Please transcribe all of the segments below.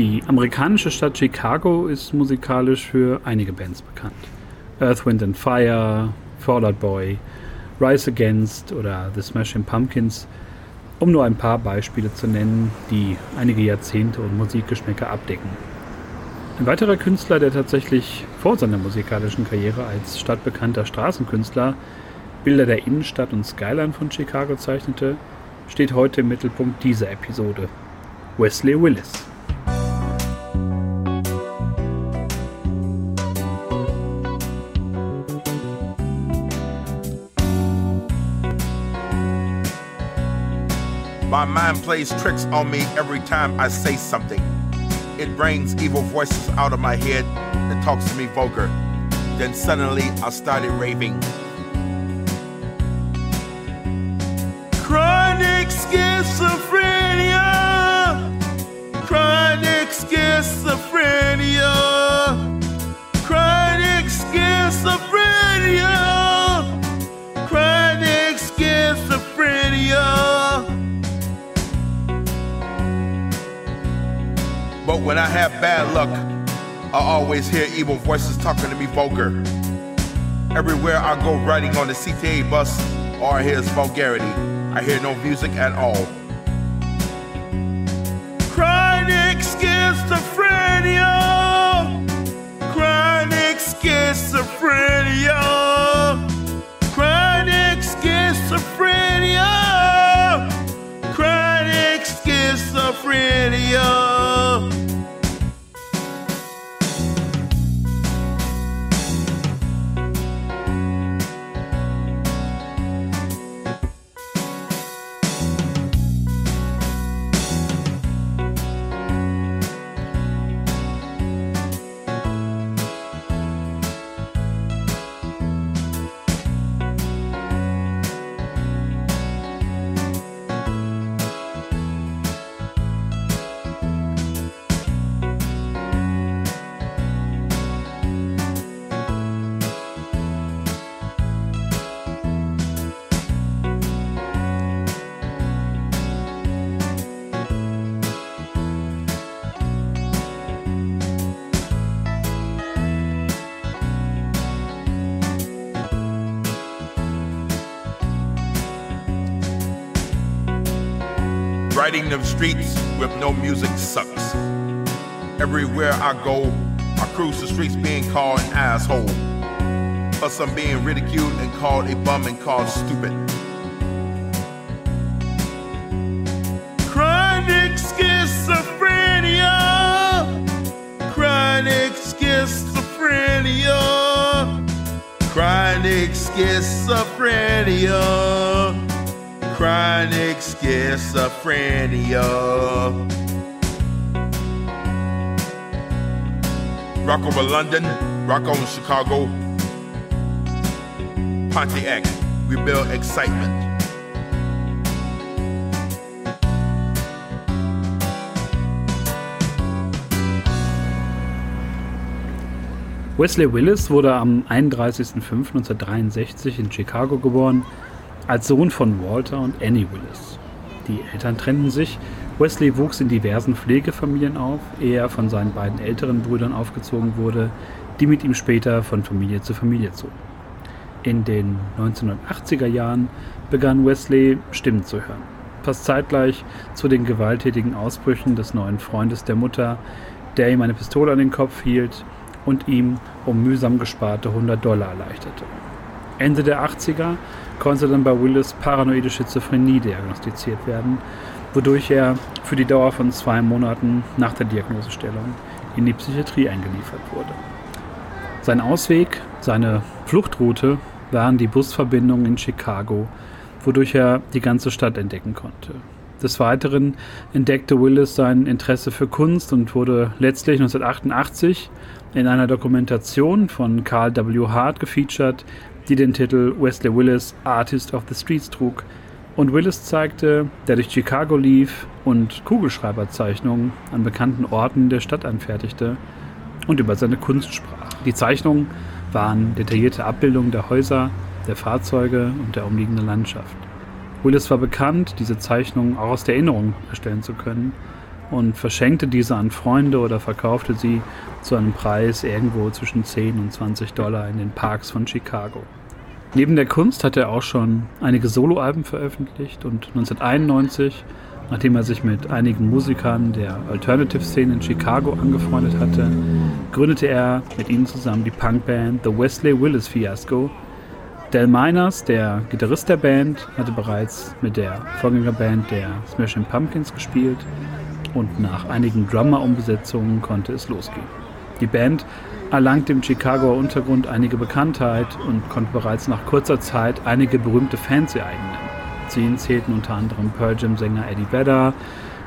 Die amerikanische Stadt Chicago ist musikalisch für einige Bands bekannt. Earth, Wind and Fire, Fall Out Boy, Rise Against oder The Smashing Pumpkins, um nur ein paar Beispiele zu nennen, die einige Jahrzehnte und Musikgeschmäcker abdecken. Ein weiterer Künstler, der tatsächlich vor seiner musikalischen Karriere als stadtbekannter Straßenkünstler Bilder der Innenstadt und Skyline von Chicago zeichnete, steht heute im Mittelpunkt dieser Episode. Wesley Willis. Mind plays tricks on me every time I say something. It brings evil voices out of my head that talks to me vulgar. Then suddenly I started raving. Chronic schizophrenia. Chronic schizophrenia. When I have bad luck, I always hear evil voices talking to me vulgar. Everywhere I go riding on the CTA bus, all I hear is vulgarity. I hear no music at all. Chronic schizophrenia. Chronic schizophrenia. Chronic schizophrenia. Chronic schizophrenia. Riding the streets with no music sucks. Everywhere I go, I cruise the streets being called an asshole. Plus, I'm being ridiculed and called a bum and called stupid. Chronic schizophrenia. Chronic schizophrenia. Chronic schizophrenia. Chronic schizophrenia. Rock over London, rock on Chicago. Pontiac, we excitement. Wesley Willis wurde am 31.05.1963 in Chicago geboren, als Sohn von Walter und Annie Willis. Die Eltern trennten sich. Wesley wuchs in diversen Pflegefamilien auf, ehe er von seinen beiden älteren Brüdern aufgezogen wurde, die mit ihm später von Familie zu Familie zogen. In den 1980er Jahren begann Wesley Stimmen zu hören. Fast zeitgleich zu den gewalttätigen Ausbrüchen des neuen Freundes der Mutter, der ihm eine Pistole an den Kopf hielt und ihm um mühsam gesparte 100 Dollar erleichterte. Ende der 80er konnte dann bei Willis paranoide Schizophrenie diagnostiziert werden, wodurch er für die Dauer von zwei Monaten nach der Diagnosestellung in die Psychiatrie eingeliefert wurde. Sein Ausweg, seine Fluchtroute waren die Busverbindungen in Chicago, wodurch er die ganze Stadt entdecken konnte. Des Weiteren entdeckte Willis sein Interesse für Kunst und wurde letztlich 1988 in einer Dokumentation von Carl W. Hart gefeatured, die den Titel Wesley Willis Artist of the Streets trug. Und Willis zeigte, der durch Chicago lief und Kugelschreiberzeichnungen an bekannten Orten der Stadt anfertigte und über seine Kunst sprach. Die Zeichnungen waren detaillierte Abbildungen der Häuser, der Fahrzeuge und der umliegenden Landschaft. Willis war bekannt, diese Zeichnungen auch aus der Erinnerung erstellen zu können und verschenkte diese an Freunde oder verkaufte sie zu einem Preis irgendwo zwischen 10 und 20 Dollar in den Parks von Chicago. Neben der Kunst hat er auch schon einige Soloalben veröffentlicht und 1991, nachdem er sich mit einigen Musikern der Alternative-Szene in Chicago angefreundet hatte, gründete er mit ihnen zusammen die Punkband The Wesley Willis Fiasco. Del Miners, der Gitarrist der Band, hatte bereits mit der Vorgängerband der Smashing Pumpkins gespielt und nach einigen Drummer-Umbesetzungen konnte es losgehen. Die Band erlangte im Chicagoer Untergrund einige Bekanntheit und konnte bereits nach kurzer Zeit einige berühmte Fans ihr eigen. Zu ihnen zählten unter anderem Pearl Jam-Sänger Eddie Vedder,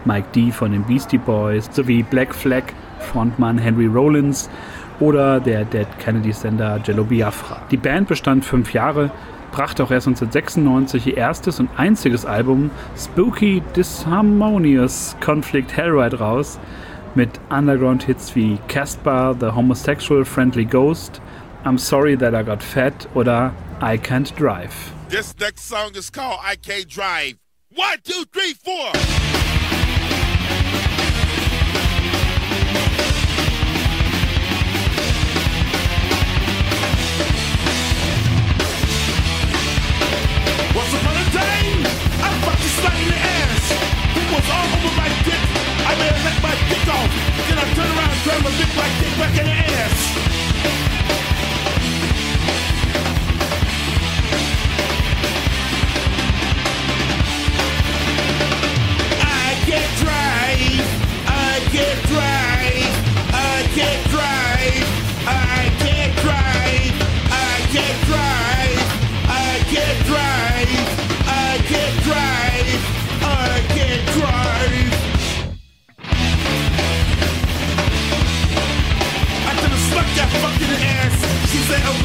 Mike D. von den Beastie Boys sowie Black Flag Frontmann Henry Rollins oder der Dead Kennedy-Sender Jello Biafra. Die Band bestand fünf Jahre, brachte auch erst 1996 ihr erstes und einziges Album Spooky Disharmonious Conflict Hellride raus, mit Underground-Hits wie Casper, The Homosexual Friendly Ghost, I'm Sorry That I Got Fat oder I Can't Drive. This next song is called I Can't Drive. One, two, three, four.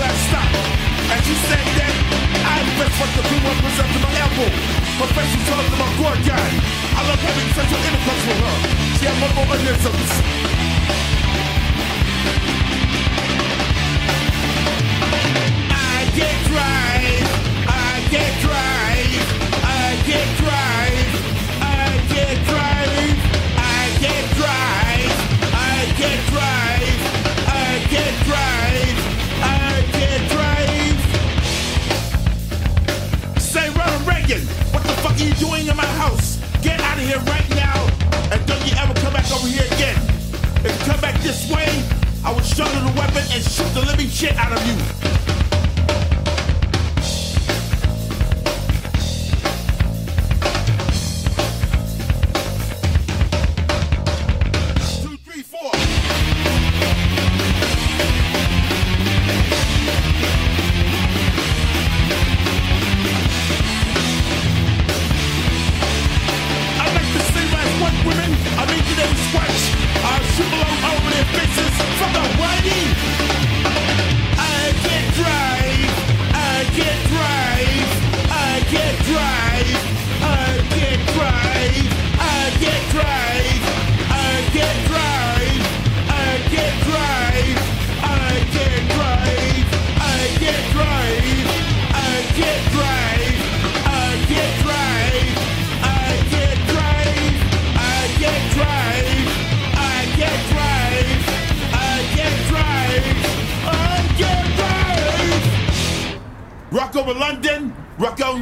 "Oh, stop." And she said that I best fuck the blue one up to my elbow. My was all to my core guy. I love having sexual intercourse with her. She had multiple organisms. I can't drive. I can't drive. Are you doing in my house? Get out of here right now, and don't you ever come back over here again. If you come back this way, I will shoulder the weapon and shoot the living shit out of you.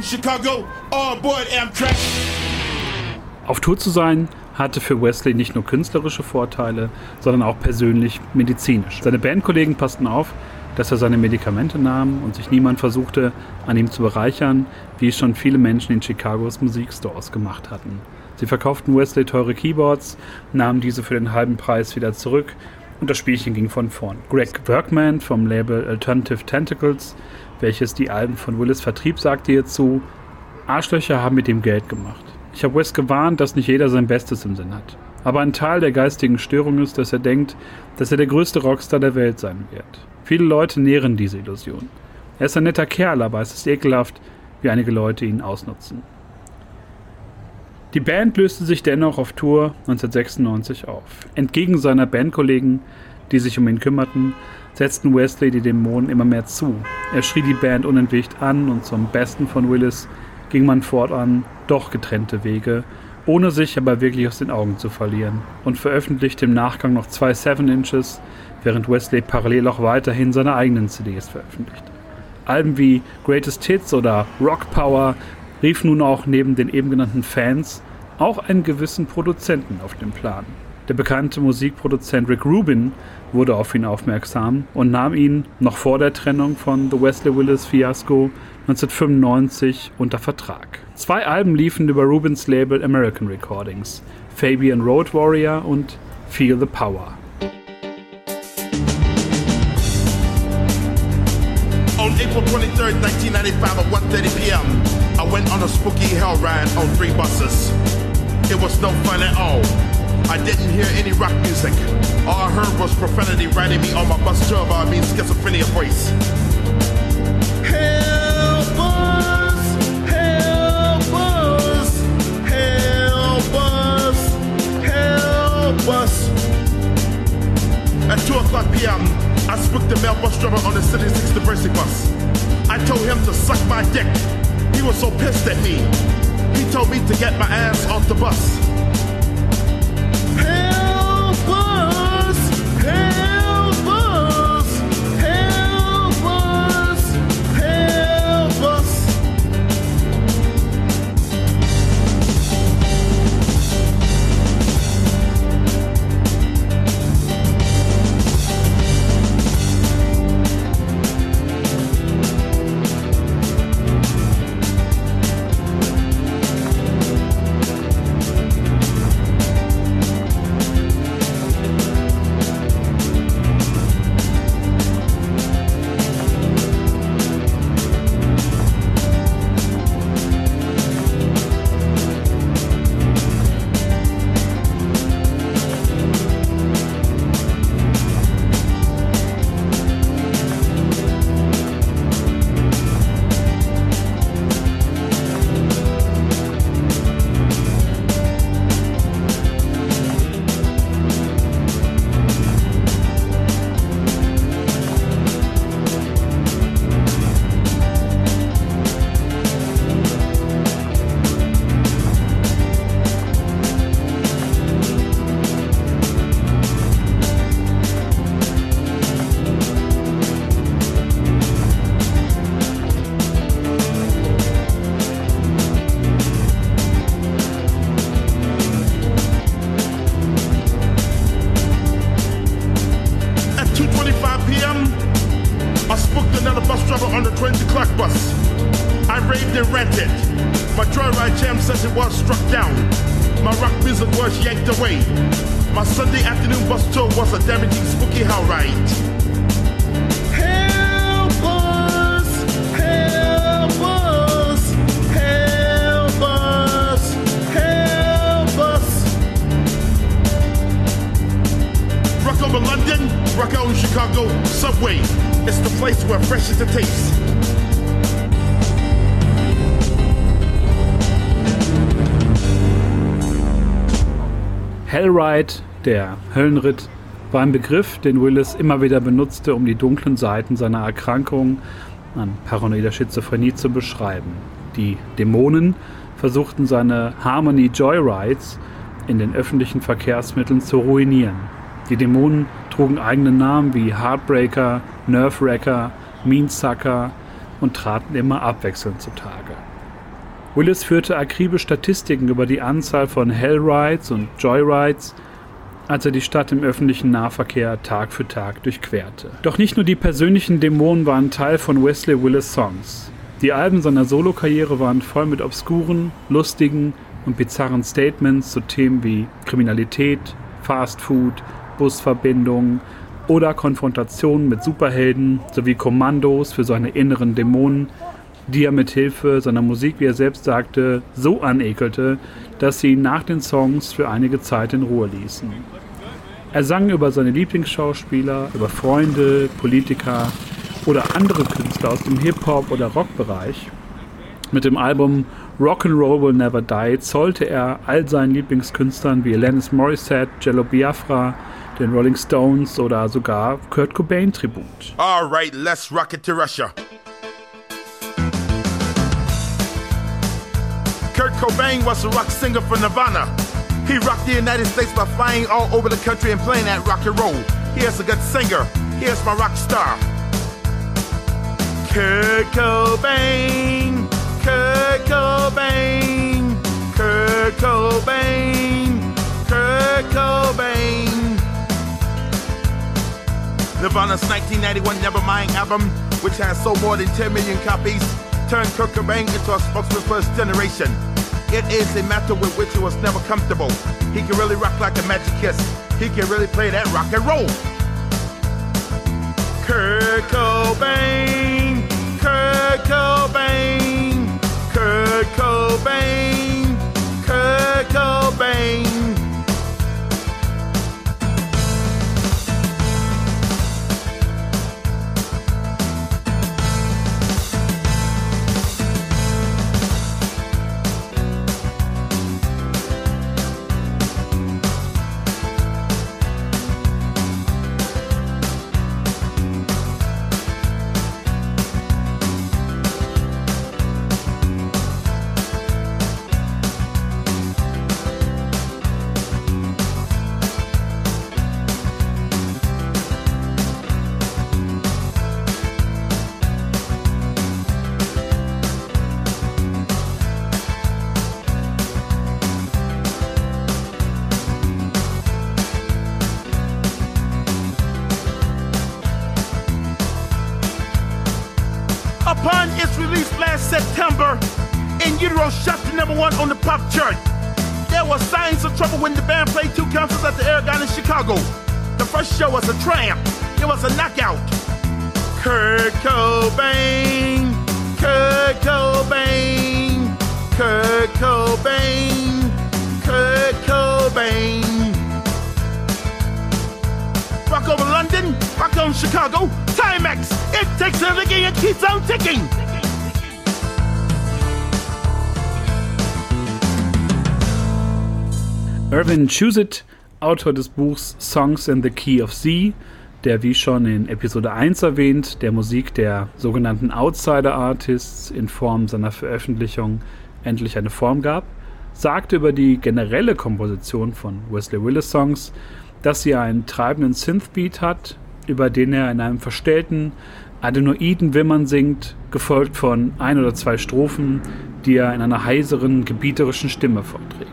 Chicago, all aboard Amtrak. Auf Tour zu sein hatte für Wesley nicht nur künstlerische Vorteile, sondern auch persönlich medizinisch. Seine Bandkollegen passten auf, dass er seine Medikamente nahm und sich niemand versuchte, an ihm zu bereichern, wie es schon viele Menschen in Chicagos Musikstores gemacht hatten. Sie verkauften Wesley teure Keyboards, nahmen diese für den halben Preis wieder zurück und das Spielchen ging von vorn. Greg Bergman vom Label Alternative Tentacles, welches die Alben von Willis vertrieb, sagte hierzu, Arschlöcher haben mit ihm Geld gemacht. Ich habe Wes gewarnt, dass nicht jeder sein Bestes im Sinn hat. Aber ein Teil der geistigen Störung ist, dass er denkt, dass er der größte Rockstar der Welt sein wird. Viele Leute nähren diese Illusion. Er ist ein netter Kerl, aber es ist ekelhaft, wie einige Leute ihn ausnutzen. Die Band löste sich dennoch auf Tour 1996 auf. Entgegen seiner Bandkollegen, die sich um ihn kümmerten, setzten Wesley die Dämonen immer mehr zu. Er schrie die Band unentwegt an und zum Besten von Willis ging man fortan doch getrennte Wege ohne sich aber wirklich aus den Augen zu verlieren und veröffentlichte im Nachgang noch zwei Seven Inches, während Wesley parallel auch weiterhin seine eigenen CDs veröffentlichte. Alben wie Greatest Hits oder Rock Power rief nun auch neben den eben genannten Fans auch einen gewissen Produzenten auf den Plan. Der bekannte Musikproduzent Rick Rubin wurde auf ihn aufmerksam und nahm ihn noch vor der Trennung von The Wesley Willis Fiasco 1995 unter Vertrag. Zwei Alben liefen über Rubins Label American Recordings, Fabian Road Warrior und Feel the Power. On April 23, 1995 at 1.30 p.m., I went on a spooky hell ride on three buses. It was no fun at all. I didn't hear any rock music. All I heard was profanity riding me on my bus tour by mean schizophrenia voice. Help us! Help us! Help us! Help us! At 2 o'clock p.m., I spooked the male bus driver on the City 6 Diversity bus. I told him to suck my dick. He was so pissed at me. He told me to get my ass off the bus. Hellride, der Höllenritt, war ein Begriff, den Willis immer wieder benutzte, um die dunklen Seiten seiner Erkrankung an paranoider Schizophrenie zu beschreiben. Die Dämonen versuchten seine Harmony Joyrides in den öffentlichen Verkehrsmitteln zu ruinieren. Die Dämonen trugen eigene Namen wie Heartbreaker, Nerve-Wrecker, Meansucker und traten immer abwechselnd zutage. Willis führte akribisch Statistiken über die Anzahl von Hellrides und Joyrides, als er die Stadt im öffentlichen Nahverkehr Tag für Tag durchquerte. Doch nicht nur die persönlichen Dämonen waren Teil von Wesley Willis Songs. Die Alben seiner Solokarriere waren voll mit obskuren, lustigen und bizarren Statements zu Themen wie Kriminalität, Fast Food, Busverbindungen oder Konfrontationen mit Superhelden sowie Kommandos für seine inneren Dämonen, die er mit Hilfe seiner Musik, wie er selbst sagte, so anekelte, dass sie ihn nach den Songs für einige Zeit in Ruhe ließen. Er sang über seine Lieblingsschauspieler, über Freunde, Politiker oder andere Künstler aus dem Hip-Hop- oder Rockbereich. Mit dem Album Rock'n'Roll Will Never Die zollte er all seinen Lieblingskünstlern wie Alanis Morissette, Jello Biafra, den Rolling Stones oder sogar Kurt Cobain Tribut. All right, let's rock it to Russia. Cobain was a rock singer for Nirvana. He rocked the United States by flying all over the country and playing that rock and roll. Here's a good singer. Here's my rock star. Kurt Cobain, Kurt Cobain, Kurt Cobain, Kurt Cobain. Nirvana's 1991 Nevermind album, which has sold more than 10 million copies, turned Kurt Cobain into a spokesman for his generation. It is a matter with which he was never comfortable. He can really rock like a magic kiss. He can really play that rock and roll. Kurt Cobain, Kurt Cobain, Kurt Cobain, Kurt Cobain. Upon its release last September, In Utero shot to number one on the pop chart. There were signs of trouble when the band played two concerts at the Aragon in Chicago. The first show was a triumph. It was a knockout. Kurt Cobain, Kurt Cobain, Kurt Cobain, Kurt Cobain. Rock over London, on Chicago, Timex. It takes a licking and keeps on ticking. Irvin Chusit, Autor des Buchs Songs in the Key of Z, der wie schon in Episode 1 erwähnt, der Musik der sogenannten Outsider Artists in Form seiner Veröffentlichung endlich eine Form gab, sagte über die generelle Komposition von Wesley Willis Songs, dass sie einen treibenden Synthbeat hat, über den er in einem verstellten, adenoiden Wimmern singt, gefolgt von ein oder zwei Strophen, die er in einer heiseren, gebieterischen Stimme vorträgt.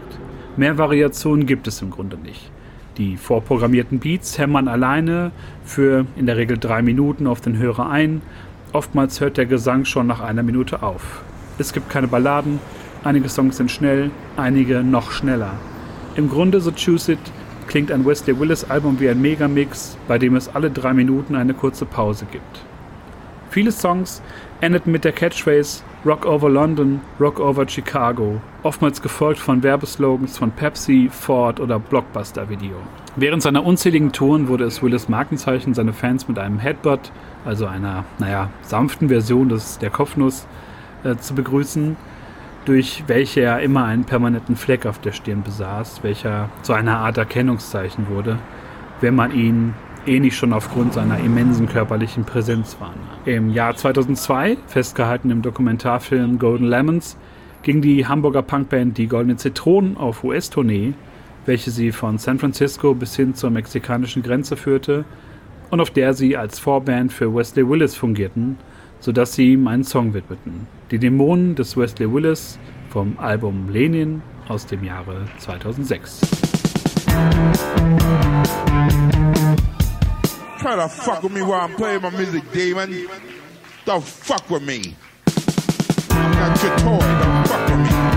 Mehr Variationen gibt es im Grunde nicht. Die vorprogrammierten Beats hämmern alleine für in der Regel drei Minuten auf den Hörer ein. Oftmals hört der Gesang schon nach einer Minute auf. Es gibt keine Balladen, einige Songs sind schnell, einige noch schneller. Im Grunde, so Choose It, klingt ein Wesley Willis Album wie ein Megamix, bei dem es alle drei Minuten eine kurze Pause gibt. Viele Songs endeten mit der Catchphrase Rock over London, Rock over Chicago, oftmals gefolgt von Werbeslogans von Pepsi, Ford oder Blockbuster Video. Während seiner unzähligen Touren wurde es Willis Markenzeichen, seine Fans mit einem Headbutt, also einer, naja, sanften Version des, der Kopfnuss, äh, zu begrüßen, durch welche er immer einen permanenten Fleck auf der Stirn besaß, welcher zu einer Art Erkennungszeichen wurde, wenn man ihn eh nicht schon aufgrund seiner immensen körperlichen Präsenz wahrnahm. Im Jahr 2002, festgehalten im Dokumentarfilm Golden Lemons, ging die Hamburger Punkband Die Goldenen Zitronen auf US-Tournee, welche sie von San Francisco bis hin zur mexikanischen Grenze führte und auf der sie als Vorband für Wesley Willis fungierten, sodass sie ihm einen Song widmeten. Die Dämonen des Wesley Willis vom Album Lenin aus dem Jahre 2006. Try to fuck with me while I'm playing my music, demon. Don't fuck with me. I got your toy. Don't fuck with me.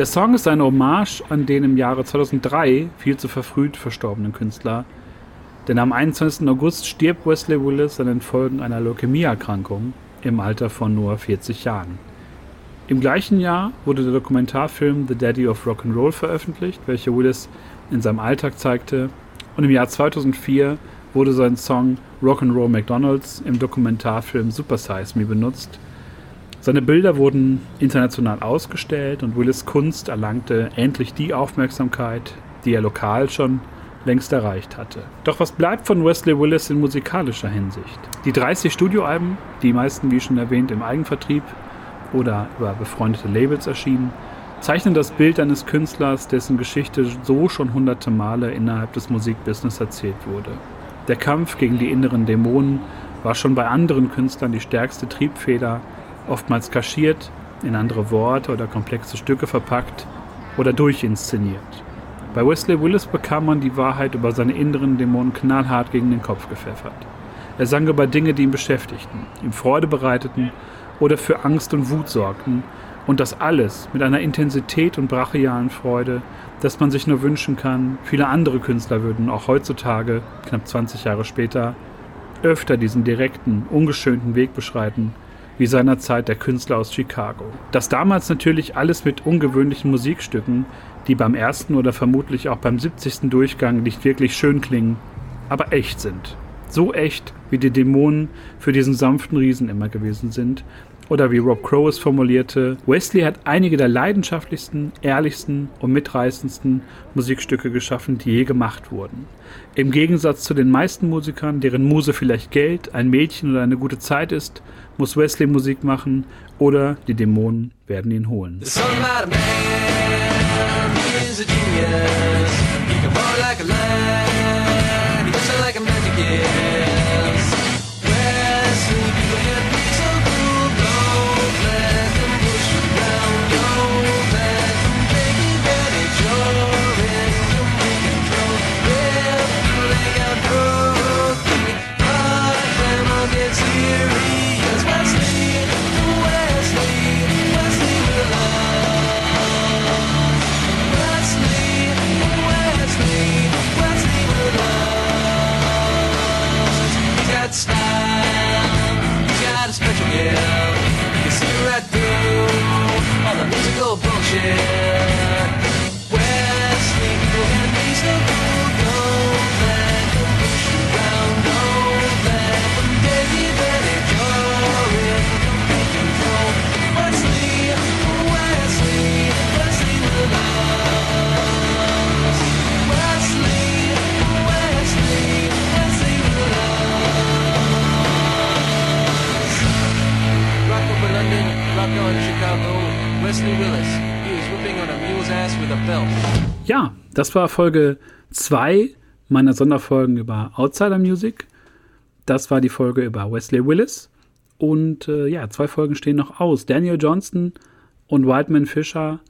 Der Song ist eine Hommage an den im Jahre 2003 viel zu verfrüht verstorbenen Künstler. Denn am 21. August stirbt Wesley Willis an den Folgen einer Leukämieerkrankung im Alter von nur 40 Jahren. Im gleichen Jahr wurde der Dokumentarfilm The Daddy of Rock'n'Roll veröffentlicht, welcher Willis in seinem Alltag zeigte. Und im Jahr 2004 wurde sein Song Rock'n'Roll McDonald's im Dokumentarfilm Super Size Me benutzt – seine Bilder wurden international ausgestellt und Willis Kunst erlangte endlich die Aufmerksamkeit, die er lokal schon längst erreicht hatte. Doch was bleibt von Wesley Willis in musikalischer Hinsicht? Die 30 Studioalben, die meisten, wie schon erwähnt, im Eigenvertrieb oder über befreundete Labels erschienen, zeichnen das Bild eines Künstlers, dessen Geschichte so schon hunderte Male innerhalb des Musikbusiness erzählt wurde. Der Kampf gegen die inneren Dämonen war schon bei anderen Künstlern die stärkste Triebfeder, oftmals kaschiert, in andere Worte oder komplexe Stücke verpackt oder durchinszeniert. Bei Wesley Willis bekam man die Wahrheit über seine inneren Dämonen knallhart gegen den Kopf gepfeffert. Er sang über Dinge, die ihn beschäftigten, ihm Freude bereiteten oder für Angst und Wut sorgten, und das alles mit einer Intensität und brachialen Freude, dass man sich nur wünschen kann, viele andere Künstler würden auch heutzutage, knapp 20 Jahre später, öfter diesen direkten, ungeschönten Weg beschreiten, wie seinerzeit der Künstler aus Chicago. Das damals natürlich alles mit ungewöhnlichen Musikstücken, die beim ersten oder vermutlich auch beim 70. Durchgang nicht wirklich schön klingen, aber echt sind. So echt, wie die Dämonen für diesen sanften Riesen immer gewesen sind oder wie Rob Crow es formulierte, Wesley hat einige der leidenschaftlichsten, ehrlichsten und mitreißendsten Musikstücke geschaffen, die je gemacht wurden. Im Gegensatz zu den meisten Musikern, deren Muse vielleicht Geld, ein Mädchen oder eine gute Zeit ist, muss Wesley Musik machen oder die Dämonen werden ihn holen. Ja, das war Folge 2 meiner Sonderfolgen über Outsider Music. Das war die Folge über Wesley Willis. Und äh, ja, zwei Folgen stehen noch aus. Daniel Johnston und Whiteman Fisher,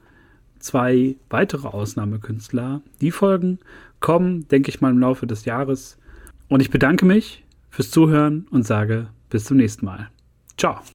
zwei weitere Ausnahmekünstler. Die Folgen kommen, denke ich mal, im Laufe des Jahres. Und ich bedanke mich fürs Zuhören und sage bis zum nächsten Mal. Ciao.